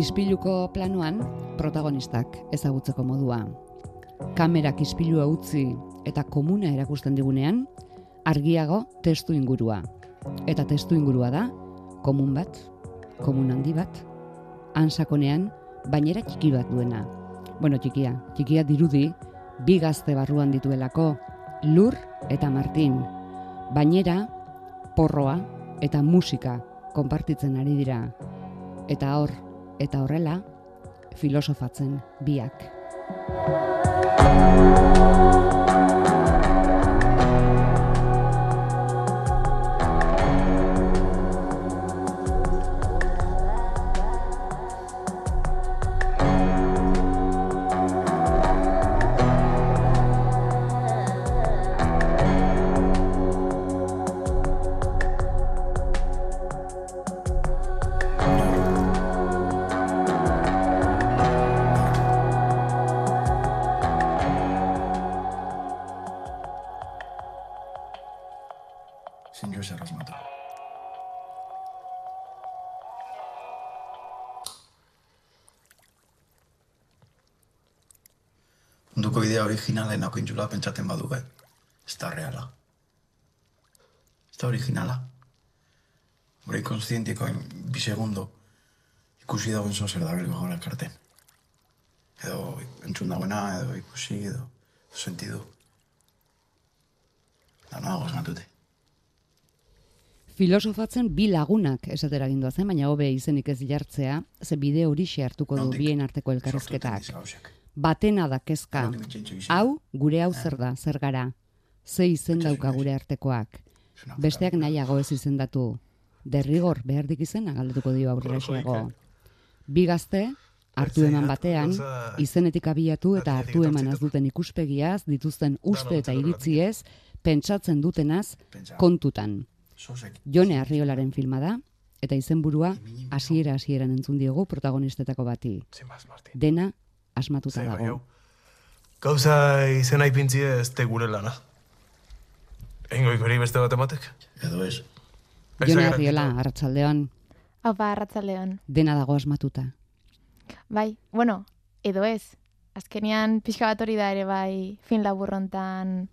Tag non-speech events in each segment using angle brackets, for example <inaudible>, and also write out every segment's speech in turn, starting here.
Ispiluko planoan protagonistak ezagutzeko modua. Kamerak ispilua utzi eta komuna erakusten digunean, argiago testu ingurua. Eta testu ingurua da, komun bat, komun handi bat, ansakonean, bainera txiki bat duena. Bueno, txikia, txikia dirudi, bi gazte barruan dituelako, lur eta martin. Bainera, porroa eta musika konpartitzen ari dira. Eta hor, eta horrela, filosofatzen biak. Munduko idea originalen hau intzula pentsaten badu, eh? Ez da reala. Ez da originala. Gure inkonstientikoen bi segundo ikusi dagoen zo zer da belgo gora karten. Edo entzun dagoena, edo ikusi, edo sentidu. Da nago asmatute. Filosofatzen bi lagunak esatera gindua zen, baina hobe izenik ez jartzea, ze bide hori hartuko du bien arteko gauzak. Batena da kezka. Hau, gure hau zer da, zer gara. Ze izen dauka gure artekoak. Besteak nahiago ez izendatu. Derrigor behardik izena galdetuko dio aurrera xeago. Bi gazte, hartu eman batean, izenetik abiatu eta hartu eman ez duten ikuspegiaz, dituzten uste eta iritziez, pentsatzen dutenaz, kontutan. Jone Arriolaren filma da, eta izenburua hasiera hasieran entzun diogu protagonistetako bati. Dena asmatuta dago. Gauza izena ipintzi ez te gure lana. Eingo ikori beste bat ematek? Edo ez. Jone Arriola, arratsaldeon Opa, arratzaldeon. dena dago asmatuta. Bai, bueno, edo ez. Azkenean pixka bat hori da ere bai fin laburrontan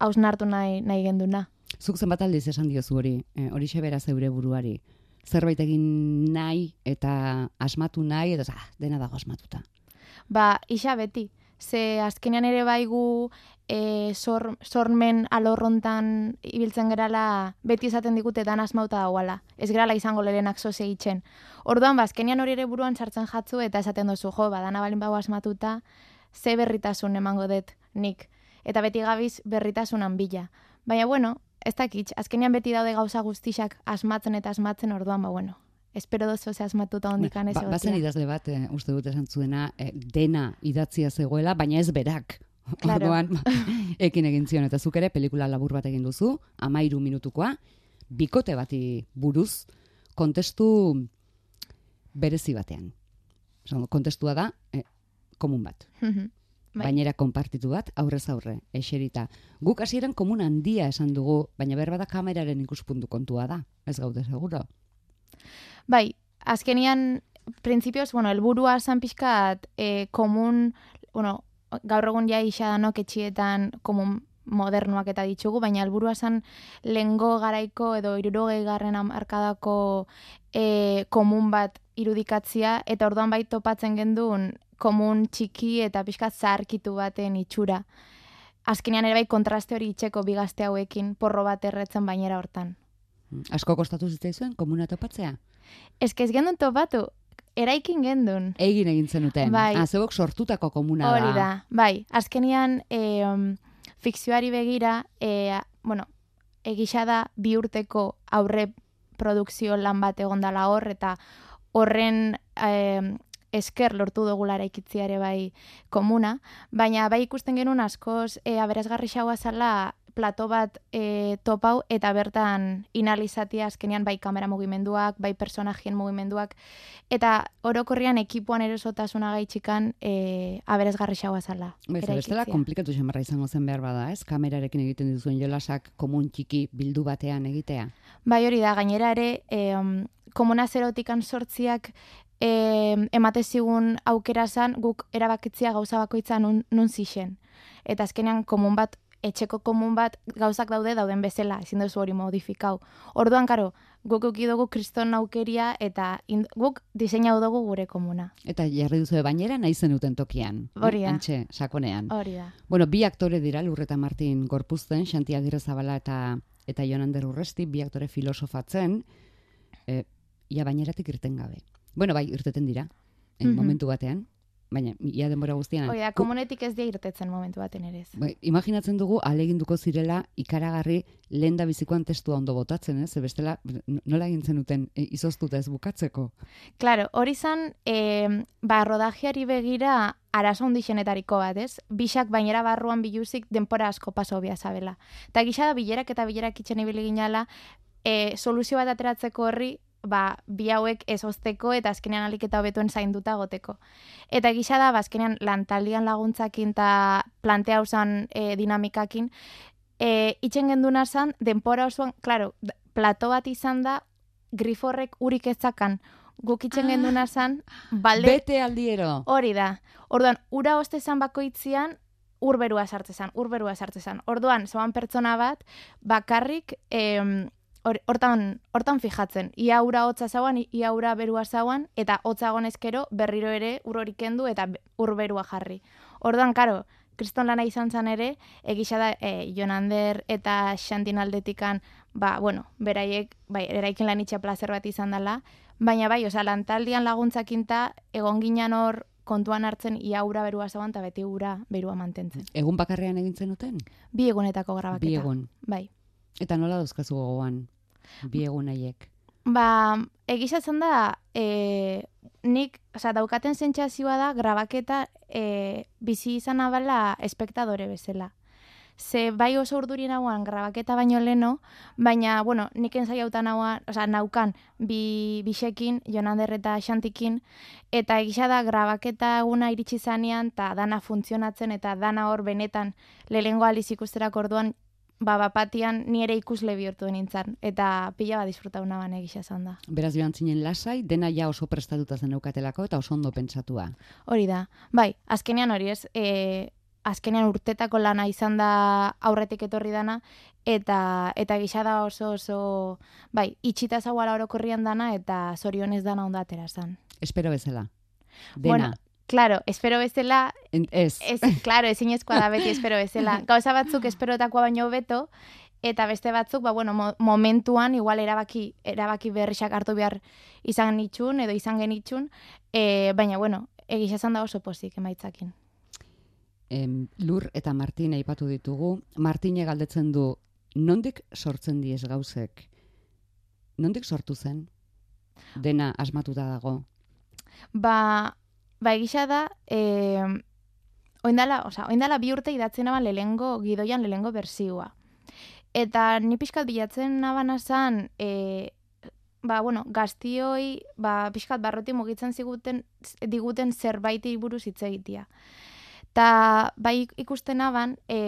hausnartu nahi, nahi genduna. Zuk zenbat aldiz esan diozu hori, e, hori bera zeure buruari. Zerbait egin nahi eta asmatu nahi, eta ah, dena dago asmatuta. Ba, isa beti. Ze azkenean ere bai gu e, sor, sormen alorrontan ibiltzen gerala beti esaten digute dan asmauta dagoala. Ez gerala izango lehenak zoze egiten. Orduan, ba, azkenean hori ere buruan sartzen jatzu eta esaten duzu, jo, ba, dana balin bau asmatuta, ze berritasun emango dut nik. Eta beti gabiz berritasunan bila. Baina, bueno, ez dakit, azkenean beti daude gauza guztixak asmatzen eta asmatzen orduan, ba, bueno, espero dozu ze asmatuta ondikan ez Ba, bazen idazle bat, e, uste dut esan zuena, e, dena idatzia zegoela, baina ez berak. Claro. Orduan, <laughs> ekin egin zion, eta zuk ere pelikula labur bat egin duzu, amairu minutukoa, bikote bati buruz, kontestu berezi batean. Esan, kontestua da, e, komun bat. Bai. Bainera konpartitu bat, aurrez aurre, eserita. Guk hasieran komun handia esan dugu, baina berba da kameraren ikuspuntu kontua da. Ez gaude seguro. Bai, azkenian, printzipioz, bueno, elburua zan pixkat, e, komun, bueno, gaur egun ja isa danok etxietan komun modernuak eta ditugu, baina helburua zan lengo garaiko edo irurogei garren arkadako e, komun bat irudikatzia, eta orduan bai topatzen gendun komun txiki eta pixkat zaharkitu baten itxura. Azkenean ere bai kontraste hori itxeko bigazte hauekin porro bat erretzen bainera hortan. Asko kostatu zitzaizuen komuna topatzea? Ez que ez gendun topatu, eraikin gendun. Egin egin zenuten. Bai. Ah, zeuok sortutako komuna Hori da, bai. Azkenian, e, um, fikzioari begira, e, bueno, egisa da bi urteko aurre produkzio lan bat egondala hor, eta horren e, esker lortu dugula eraikitzea ere bai komuna, baina bai ikusten genuen askoz e, aberazgarri xaua zala plato bat e, topau eta bertan inalizatia azkenean bai kamera mugimenduak, bai personajien mugimenduak, eta orokorrian ekipuan erosotasuna gaitxikan e, aberazgarri xaua zala. Bez, bestela eraikitzea. komplikatu xamarra izango zen behar bada, ez? Kamerarekin egiten dituzuen jolasak komun txiki bildu batean egitea. Bai hori da, gainera ere, e, um, komuna zerotikan sortziak e, emate zigun aukera zan, guk erabakitzia gauza bakoitza nun, nun zixen. Eta azkenean komun bat, etxeko komun bat gauzak daude dauden bezala, ezin duzu hori modifikau. Orduan, karo, guk uki dugu kriston aukeria eta ind, guk diseinau dugu gure komuna. Eta jarri duzu bainera nahi zenuten tokian. eh? Hori da. Antxe, sakonean. Hori da. Bueno, bi aktore dira, Lurreta Martin Gorpuzten, Xanti Agirrezabala eta eta Jonander Urresti, bi aktore filosofatzen, e, ia baineratik irten gabe. Bueno, bai, irteten dira, en Mhm. momentu batean, baina ia denbora guztian. Hori da, Ku- komunetik ez dia irtetzen momentu baten ere ez. Bai, imaginatzen dugu aleginduko zirela ikaragarri lehen da bizikoan testua ondo botatzen, ez? Ze bestela nola egin zenuten e, izoztuta ez bukatzeko. Claro, hori zan, e, ba, rodajiari begira arazo handixenetariko bat, ez? Bixak bainera barruan biluzik denpora asko paso bia zabela. Eta gisa da bilerak eta bilerak itxen ibili ginala, e, soluzio bat ateratzeko horri, ba, bi hauek ez ozteko eta azkenean alik eta hobetuen zainduta goteko. Eta gisa da, ba, azkenean lantaldian laguntzakin eta plantea hausan e, dinamikakin, e, itxen genduna zan, denpora osoan, claro, d- plato bat izan da, griforrek urik ezakan, guk itxen Ah. genduna zan, balde, Bete aldiero! hori da. Orduan, ura oste zan bakoitzian, urberua sartze zan, urberua sartze zan. Orduan, zoan pertsona bat, bakarrik, em, hortan, hortan fijatzen. Ia ura hotza zauan, ia ura berua zauan, eta hotza gonezkero berriro ere urorik kendu eta be- urberua jarri. Orduan, karo, kriston lana izan zan ere, egisa da e, Jonander eta Xantin aldetikan, ba, bueno, beraiek, bai, eraikin lan itxea plazer bat izan dela, baina bai, osea, lantaldian laguntzakinta, egon ginen hor kontuan hartzen ia ura berua zauan, eta beti ura berua mantentzen. Egun bakarrean egin zenuten? Bi egunetako grabaketa. Bi egun. Bai. Eta nola dauzkazu gogoan? Bi egun haiek. Ba, egizatzen da, e, nik, oza, daukaten sentsazioa da, grabaketa e, bizi izan abala espektadore bezala. Ze bai oso urduri nauan grabaketa baino leno, baina, bueno, nik ensaiautan nauan, oza, naukan bi, bisekin, Jonander eta Xantikin, eta egisa da grabaketa eguna iritsi zanean, eta dana funtzionatzen, eta dana hor benetan lehengo aliz ikusterak orduan, ba, bapatian ni ere ikusle bihurtu nintzen, eta pila bat disfrutau naban egisa zan da. Beraz joan zinen lasai, dena ja oso prestatuta zen eukatelako eta oso ondo pentsatua. Hori da. Bai, azkenean hori ez, e, azkenean urtetako lana izan da aurretik etorri dana, eta eta gisa da oso oso, bai, itxita zauala orokorrian dana, eta zorionez dana ondo atera zan. Espero bezala. Dena. Bueno, Claro, espero bezala, ez. ez, claro, ezinezkoa da beti espero bezala. <laughs> Gauza batzuk esperotakoa baino beto, eta beste batzuk, ba, bueno, mo- momentuan, igual erabaki, erabaki berrixak hartu behar izan nitxun, edo izan genitxun, e, baina, bueno, egisa zan da oso pozik emaitzakin. Em, Lur eta Martin aipatu ditugu. Martine galdetzen du, nondik sortzen diez gauzek? Nondik sortu zen? Dena asmatuta dago. Ba, ba egisa da, e, oindala, oza, oindala bi urte idatzen naban lehengo, gidoian lehengo berzioa. Eta ni pixkat bilatzen naban azan, e, ba, bueno, gaztioi, ba, pixkat barroti mugitzen ziguten, diguten zerbaiti buruz hitz egitea. Ta bai ikusten naban, e,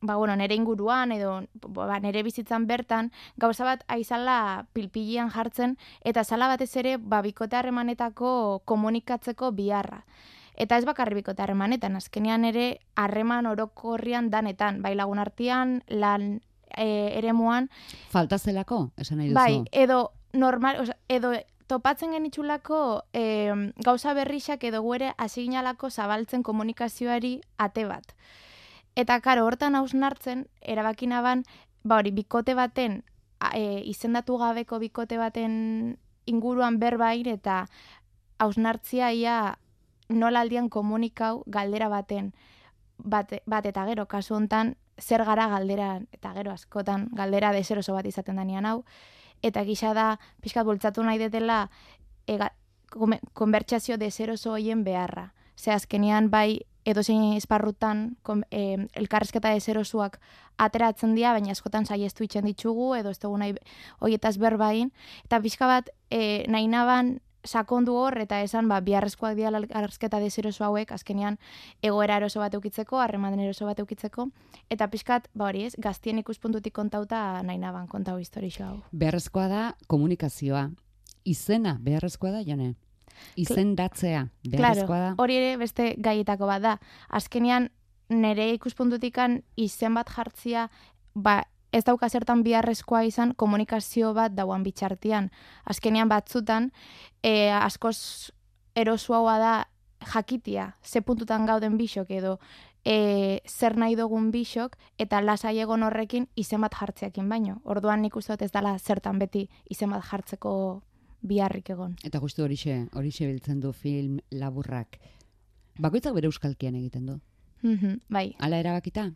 ba, bueno, nere inguruan edo ba, nere bizitzan bertan, gauza bat aizala pilpilian jartzen, eta zala batez ere, ba, bikote harremanetako komunikatzeko biharra. Eta ez bakarri bikote harremanetan, azkenean ere harreman orokorrian danetan, bai lagun artean, lan e, eremuan, Falta zelako, esan nahi duzu. Bai, edo normal, oza, edo topatzen genitxulako e, gauza berrixak edo guere asignalako zabaltzen komunikazioari ate bat. Eta karo, hortan hausnartzen, erabakinaban, ba hori, bikote baten, e, izendatu gabeko bikote baten inguruan berbain eta hausnartzia ia nola aldian komunikau galdera baten bat, bat eta gero, kasu hontan zer gara galdera, eta gero askotan galdera deseroso bat izaten danean hau, eta gisa da, pixkat bultzatu nahi detela, kome- konbertsazio deseroso hoien beharra. Ze azkenean bai edozein esparrutan kon, e, elkarrezketa deserosuak ateratzen dira, baina askotan saiestu itxen ditugu, edo ez dugu nahi hoietaz berbain, eta pixka bat e, nahi naban sakondu hor, eta esan, ba, biharrezkoak dira elkarrezketa deseroso hauek, azkenean egoera eroso bat eukitzeko, harreman eroso bat eukitzeko, eta pixkat, ba hori ez, gaztien ikuspuntutik kontauta nahi naban kontau historixo hau. Beharrezkoa da komunikazioa. Izena beharrezkoa da, jone? Izendatzea, Claro, beharrezkoa da. hori ere beste gaietako bat da. Azkenean, nire ikuspuntutikan izen bat jartzia, ba, ez dauka zertan biharrezkoa izan komunikazio bat dauan bitxartian. Azkenean batzutan, e, askoz erosuagoa da jakitia, ze puntutan gauden bisok edo e, zer nahi dugun bisok, eta lasai egon horrekin izen bat jartzeakin baino. Orduan nik uste dut ez dala zertan beti izen bat jartzeko biharrik egon. Eta justu horixe, horixe biltzen du film laburrak. Bakoitzak bere euskalkian egiten du. Mhm, bai. Hala erabakita?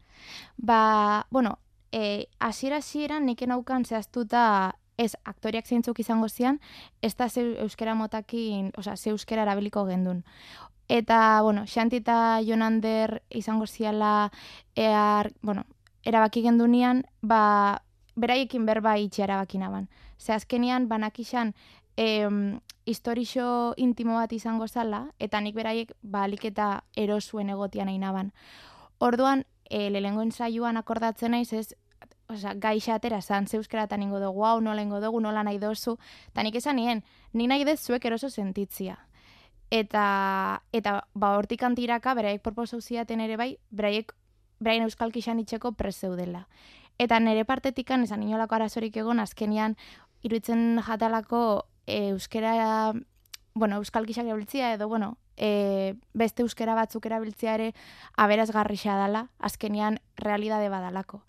Ba, bueno, e, asiera hasieran nik naukan zehaztuta ez aktoriak zeintzuk izango zian, ez da ze euskera motakin, osea, ze euskera erabiliko gendun. Eta, bueno, Xanti eta Jonander izango ziala, ear, bueno, erabaki gendunian, ba, beraiekin berba itxi erabaki naban. Ze azkenian, banakixan, em, historixo intimo bat izango zala, eta nik beraiek balik eta erosuen egotian nahi naban. Orduan, e, lehengo ensaioan akordatzen naiz ez, osea, gaixa atera zan, ze euskeratan ingo dugu, hau nola ingo dugu, nola nahi dozu, eta nik esan nien, ni nahi dez zuek eroso sentitzia. Eta, eta ba, hortik antiraka, beraiek proposau ziaten ere bai, beraiek, beraien euskalki xan itxeko prezeudela. Eta nire partetikan, esan inolako arazorik egon, azkenian, iruditzen jatalako e, euskera, bueno, euskal gixak erabiltzia edo, bueno, e, beste euskera batzuk erabiltzia ere aberazgarrixa dala, azkenian realidade badalako.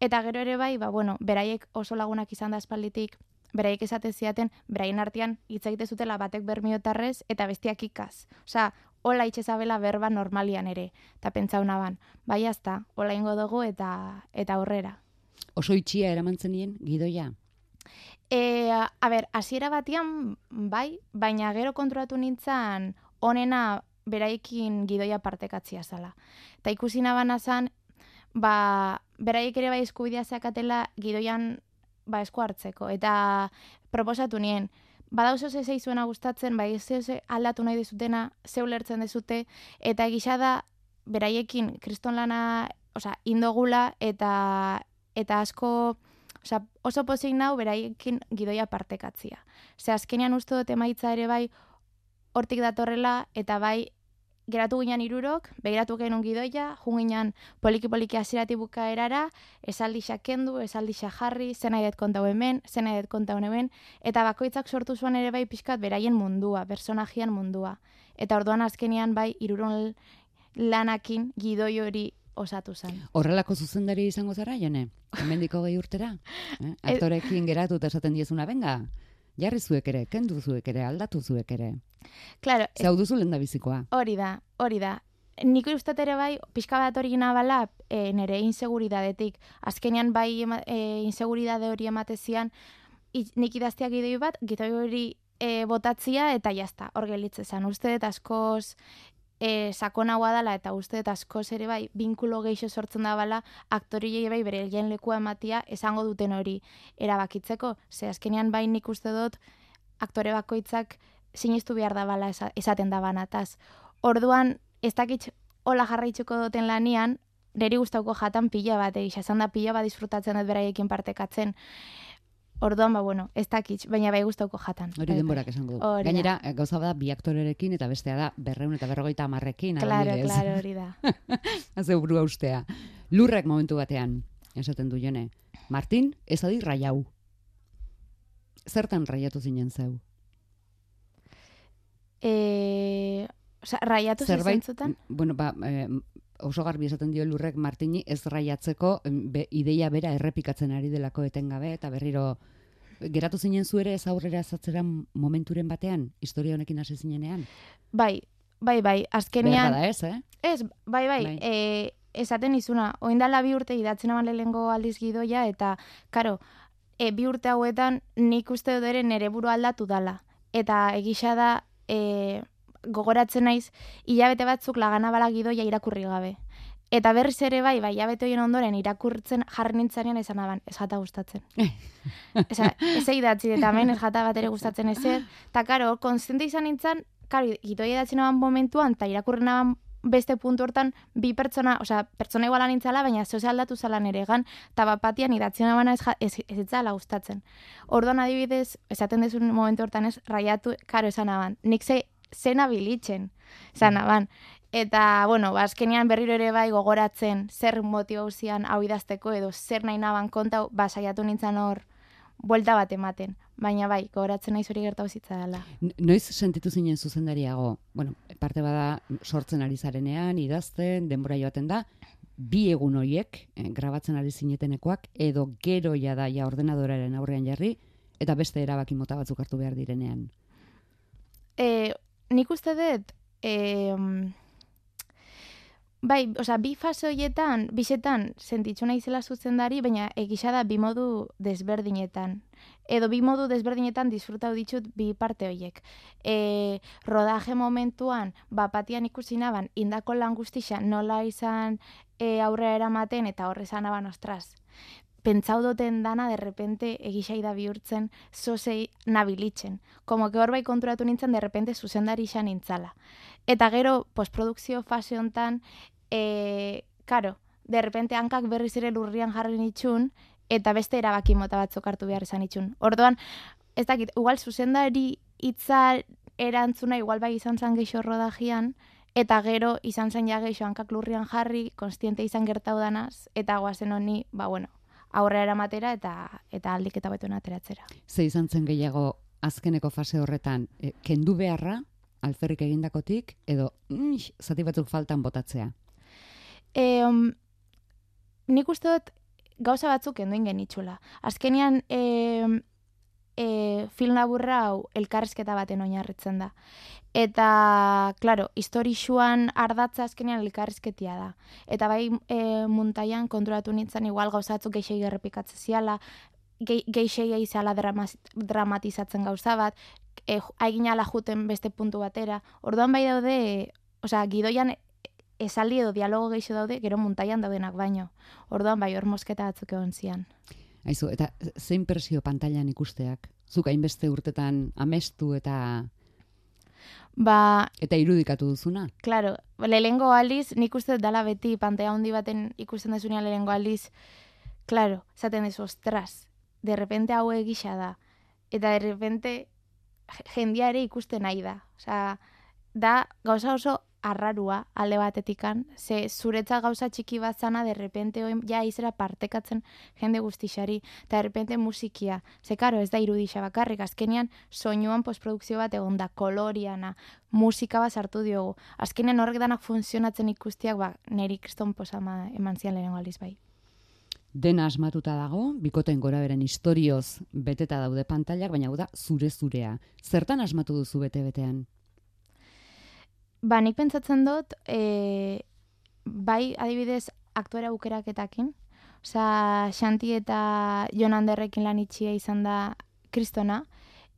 Eta gero ere bai, ba, bueno, beraiek oso lagunak izan da espalditik, beraiek esate ziaten, beraien artean hitz egite zutela batek bermiotarrez eta bestiak ikaz. Osea, hola itxezabela berba normalian ere. Eta pentsau naban, bai azta, hola ingo dugu eta eta aurrera. Oso itxia eramantzen nien, gidoia. E, a ber, hasiera batian bai, baina gero kontrolatu nintzen onena beraiekin gidoia partekatzia zala. Eta ikusi nabana zan, ba, beraiek ere bai eskubidea zakatela gidoian ba, esku hartzeko. Eta proposatu nien, badauz ze zeizuena gustatzen, bai ez ze aldatu nahi dezutena, ze ulertzen dezute, eta egisa da beraiekin kriston lana, osea, indogula eta eta asko Osea, oso pozik nau beraiekin gidoia partekatzia. Ze azkenean uste dut emaitza ere bai hortik datorrela eta bai geratu ginen irurok, begiratu genuen gidoia, junginan poliki-poliki hasierati bukaerara, esaldi kendu, esaldi jarri, zen nahi dut kontau hemen, zen nahi dut kontau hemen, eta bakoitzak sortu zuen ere bai pixkat beraien mundua, personajian mundua. Eta orduan azkenean bai iruron lanakin gidoi hori osatu zen. Horrelako zuzendari izango zara, jone? Hemendiko gehi urtera? Eh? <laughs> Aktorekin geratu eta esaten diezuna, benga, jarri zuek ere, kendu zuek ere, aldatu zuek ere. Claro, Ze hau duzu lehen da bizikoa. Hori da, hori da. Nik ustat ere bai, pixka bat hori nabala, e, nire inseguridadetik. Azkenean bai ema, e, inseguridade hori ematezian, i- nik idazteak idei bat, gitoi hori e, botatzia eta jazta, hor gelitze zen. Uste dut askoz e, sakonagoa dela eta uste dut askoz ere bai, binkulo geixo sortzen da bala, aktoriei bai bere lehen lekua ematia esango duten hori erabakitzeko. Ze azkenean bai nik uste dut aktore bakoitzak sinistu behar da bala esa- esaten da banataz. Orduan, ez dakit hola jarraitzuko duten lanian, niri gustauko jatan pila bat, egisa, esan da pila bat disfrutatzen dut beraiekin partekatzen. Orduan, ba, bueno, ez dakit, baina bai gustauko jatan. Hori Bai, denborak bai. esango du. Gainera, eh, gauza bada bi aktorerekin eta bestea da berreun eta berrogeita hamarrekin. Claro, adibidez. claro, hori da. <laughs> Haze burua ustea. Lurrek momentu batean, esaten du jone. Martin, ez adi raiau. Zertan raiatu zinen zeu? E, oza, raiatu Zerbait, zentzutan? bueno, ba, eh, oso garbi esaten dio lurrek Martini ez raiatzeko be, ideia bera errepikatzen ari delako etengabe eta berriro geratu zinen zu ere ez aurrera zatzera momenturen batean, historia honekin hasi zinenean. Bai, bai, bai, azkenean... da ez, eh? Ez, bai, bai, Bai. E, esaten izuna, oindala bi urte idatzen aban lehengo aldiz gidoia, eta, karo, e, bi urte hauetan nik uste dut ere nere buru aldatu dala. Eta egisa da, e, gogoratzen naiz, hilabete batzuk lagana gidoia irakurri gabe. Eta berriz ere bai, bai, hilabete horien ondoren irakurtzen jarri nintzanean esan aban, ez jata gustatzen. <laughs> Eza, ez idatzi eta hemen ez jata bat ere gustatzen ezer. Eta karo, konstiente izan nintzen, karo, gitoi idatzen aban momentuan, eta irakurren aban beste puntu hortan bi pertsona, osea, pertsona iguala nintzala, baina zehose aldatu zala nere egan, eta bapatian idatziona bana ez, ja- ez, ez itzala gustatzen. Orduan adibidez, esaten dezun momentu hortan ez, raiatu, karo esan aban, nik ze, zena bilitzen, esan aban. Eta, bueno, ba, azkenean berriro ere bai gogoratzen zer motibauzian hau idazteko edo zer nahi naban konta, ba, saiatu nintzen hor buelta bat ematen. Baina bai, gogoratzen naiz hori gertau zitza dela. N- Noiz sentitu zinen zuzendariago? Bueno, parte bada sortzen ari zarenean, idazten, denbora joaten da, bi egun horiek, eh, grabatzen ari zinetenekoak, edo gero ja da ja ordenadoraren aurrean jarri, eta beste erabaki mota batzuk hartu behar direnean. E, nik uste dut, e, bai, osea, bi fase horietan, bisetan, sentitzu naizela zuzendari, baina egisa da bi modu desberdinetan. Edo bi modu desberdinetan disfrutau ditut bi parte horiek. E, rodaje momentuan, bapatian ikusi naban, indako lan guztixa nola izan e, aurrera eramaten eta horre izan naban, ostras, pentsau duten dana de repente egisai da bihurtzen zozei nabilitzen. Como que hor bai konturatu nintzen de repente zuzendari izan nintzala. Eta gero postprodukzio fase hontan, e, karo, de repente hankak berriz ere lurrian jarri nitxun, eta beste erabaki mota batzuk hartu behar izan itxun. Orduan, ez dakit, igual zuzendari hitza erantzuna igual bai izan zen geixo rodajian, eta gero izan zen ja geixo hankak lurrian jarri, konstiente izan gertau danaz, eta guazen honi, ba bueno, aurrera eramatera eta eta aldik eta betuen ateratzera. Ze izan zen gehiago azkeneko fase horretan, e, kendu beharra, alferrik egindakotik, edo mm, zati batzuk faltan botatzea. E, um, nik uste dut gauza batzuk enduin genitxula. Azkenean e, e, film laburra hau elkarrezketa baten oinarritzen da. Eta, claro, historixuan ardatza azkenean elkarrizketia da. Eta bai e, muntaian konturatu nintzen igual gauzatzuk geixei errepikatzen ziala, ge, geixei izala dramaz, dramatizatzen gauza bat, e, aigin juten beste puntu batera. Orduan bai daude, osea, gidoian esaldi edo dialogo geixo daude, gero muntaian daudenak baino. Orduan bai hor mosketa batzuk egon zian. Aizu, eta zein presio pantailan ikusteak? Zuk hainbeste urtetan amestu eta Ba, eta irudikatu duzuna? claro, lehengo aldiz, nik uste dala beti pantaia handi baten ikusten dezunean lehengo aldiz, claro, esaten dezu, ostras, de repente hau egisa da. Eta de repente jendia ere ikusten nahi da. Osea, da gauza oso arrarua alde batetikan, ze zuretza gauza txiki bat zana, de repente oin, ja izera partekatzen jende guztixari, eta de repente musikia. Ze karo, ez da irudixa bakarrik, azkenean soinuan postprodukzio bat egon da, koloriana, musika bat sartu diogu. Azkenean horrek danak funtzionatzen ikustiak, ba, neri kriston posama eman zian lehenengo aldiz bai. Dena asmatuta dago, bikoten gora beren historioz beteta daude pantailak, baina hau da zure zurea. Zertan asmatu duzu bete-betean? Ba, nik pentsatzen dut, e, bai, adibidez, aktuera aukeraketakin. Osa, Xanti eta Jon Anderrekin lan itxia izan da kristona.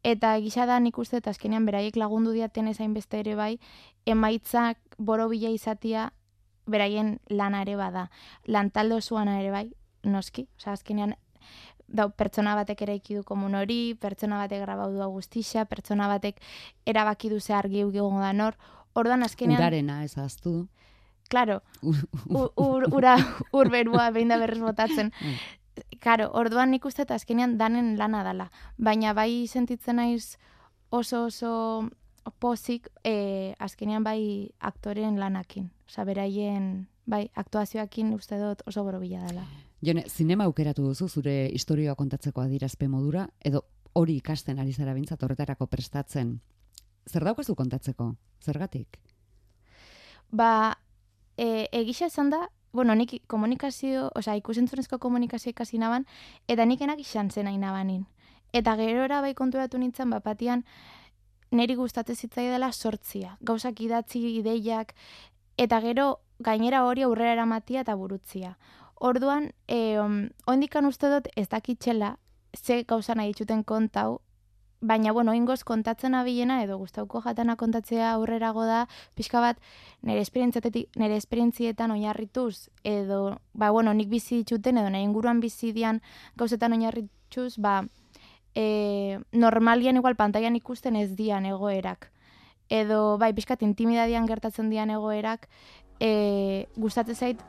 Eta gisa da nik uste, eta azkenean beraiek lagundu diaten ezain beste ere bai, emaitzak borobila izatia beraien lana ere bada. Lantalde osoana ere bai, noski. Osa, azkenean da, pertsona batek eraiki du komun hori, pertsona batek grabau du guztixa, pertsona batek erabaki du ze argi egongo da nor. Orduan azkenean, Urarena ez ahaztu. claro, Ur- ur, ur, ura, urberua behin da berrez botatzen. <laughs> Karo, orduan nik uste eta azkenean danen lana dala. Baina bai sentitzen naiz oso oso pozik e, azkenean bai aktoren lanakin. Osa, beraien, bai, aktuazioakin uste dut oso borobila dela. Jone, zinema aukeratu duzu zure historioa kontatzeko adirazpe modura, edo hori ikasten ari zara bintzat horretarako prestatzen. Zer daukazu kontatzeko? Zergatik? Ba, e, egisa esan da, bueno, nik komunikazio, osea, ikusentzunezko komunikazio ikasi naban, eta nik enak izan zen nahi nabanin. Eta gerora bai konturatu nintzen, bapatian, niri gustatzen zitzai dela sortzia. Gauzak idatzi, ideiak, eta gero gainera hori aurrera eramatia eta burutzia. Orduan, e, um, oindikan uste dut ez dakitxela, ze gauza nahi dituten kontau, baina, bueno, ingoz kontatzen abilena edo gustauko jatana kontatzea aurrerago da, pixka bat nire esperientzietetik nire esperientzietan oinarrituz edo ba bueno, nik bizi dituten edo nire inguruan bizi dian gauzetan oinarrituz, ba e, normalian igual pantailan ikusten ez dian egoerak. edo bai pixkat intimidadian gertatzen dian egoerak e, gustatzen zait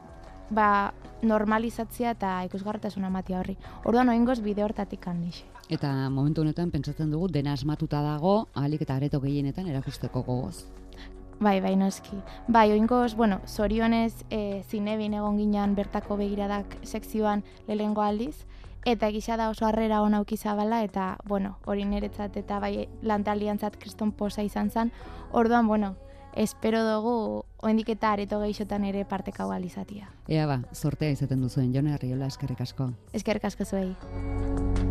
ba, normalizatzea eta ikusgarretasuna ematia horri. Orduan oingoz bide hortatik handixe. Eta momentu honetan pentsatzen dugu dena asmatuta dago, ahalik eta areto gehienetan erakusteko gogoz. Bai, bai, noski. Bai, oingoz, bueno, zorionez e, zinebin egon ginean bertako begiradak sekzioan lehengo aldiz, eta gisa da oso harrera hona zabala eta, bueno, hori niretzat eta bai lantaliantzat kriston posa izan zen, orduan, bueno, espero dugu oendik eta areto gehixotan ere partekau alizatia. Ea ba, sortea izaten duzuen, jone arriola eskerrik asko. Eskerrik asko zuei.